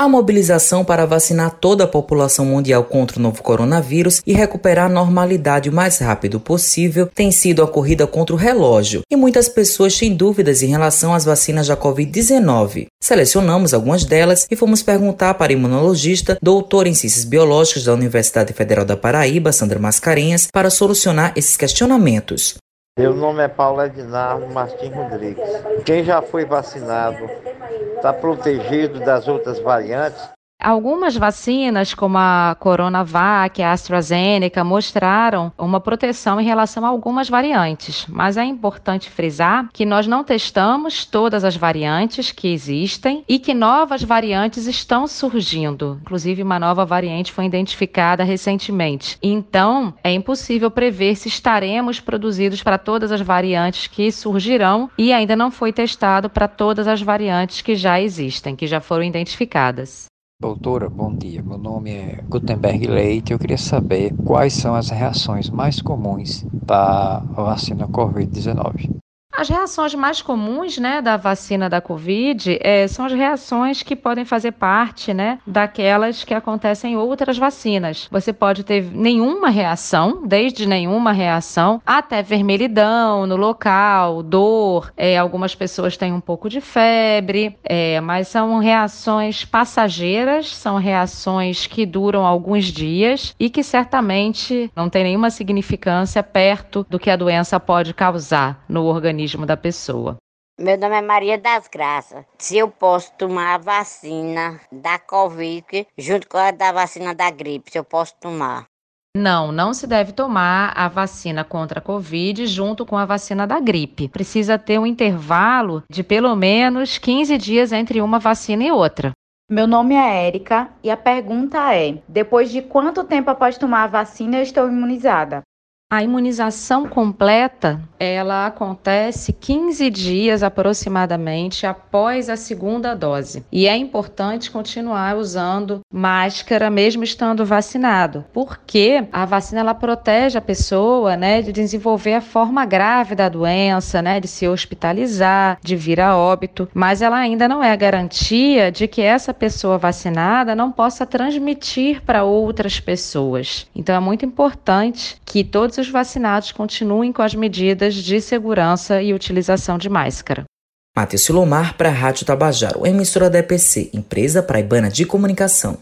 A mobilização para vacinar toda a população mundial contra o novo coronavírus e recuperar a normalidade o mais rápido possível tem sido a corrida contra o relógio, e muitas pessoas têm dúvidas em relação às vacinas da Covid-19. Selecionamos algumas delas e fomos perguntar para a imunologista, doutora em ciências biológicas da Universidade Federal da Paraíba, Sandra Mascarenhas, para solucionar esses questionamentos. Meu nome é Paulo Ednardo Martins Rodrigues. Quem já foi vacinado está protegido das outras variantes? Algumas vacinas, como a Coronavac, a AstraZeneca, mostraram uma proteção em relação a algumas variantes, mas é importante frisar que nós não testamos todas as variantes que existem e que novas variantes estão surgindo. Inclusive, uma nova variante foi identificada recentemente. Então, é impossível prever se estaremos produzidos para todas as variantes que surgirão e ainda não foi testado para todas as variantes que já existem, que já foram identificadas. Doutora, bom dia. Meu nome é Gutenberg Leite. Eu queria saber quais são as reações mais comuns da vacina Covid-19. As reações mais comuns né, da vacina da Covid é, são as reações que podem fazer parte né, daquelas que acontecem em outras vacinas. Você pode ter nenhuma reação, desde nenhuma reação, até vermelhidão no local, dor. É, algumas pessoas têm um pouco de febre, é, mas são reações passageiras, são reações que duram alguns dias e que certamente não tem nenhuma significância perto do que a doença pode causar no organismo organismo da pessoa. Meu nome é Maria das Graças. Se eu posso tomar a vacina da Covid junto com a da vacina da gripe, se eu posso tomar. Não, não se deve tomar a vacina contra a Covid junto com a vacina da gripe. Precisa ter um intervalo de pelo menos 15 dias entre uma vacina e outra. Meu nome é Érica e a pergunta é: depois de quanto tempo após tomar a vacina eu estou imunizada? A imunização completa, ela acontece 15 dias aproximadamente após a segunda dose. E é importante continuar usando máscara mesmo estando vacinado, porque a vacina ela protege a pessoa, né, de desenvolver a forma grave da doença, né, de se hospitalizar, de vir a óbito, mas ela ainda não é a garantia de que essa pessoa vacinada não possa transmitir para outras pessoas. Então é muito importante que todos os vacinados continuem com as medidas de segurança e utilização de máscara. Matheus Silomar para a Rádio Tabajaro, emissora da EPC, empresa praibana de comunicação.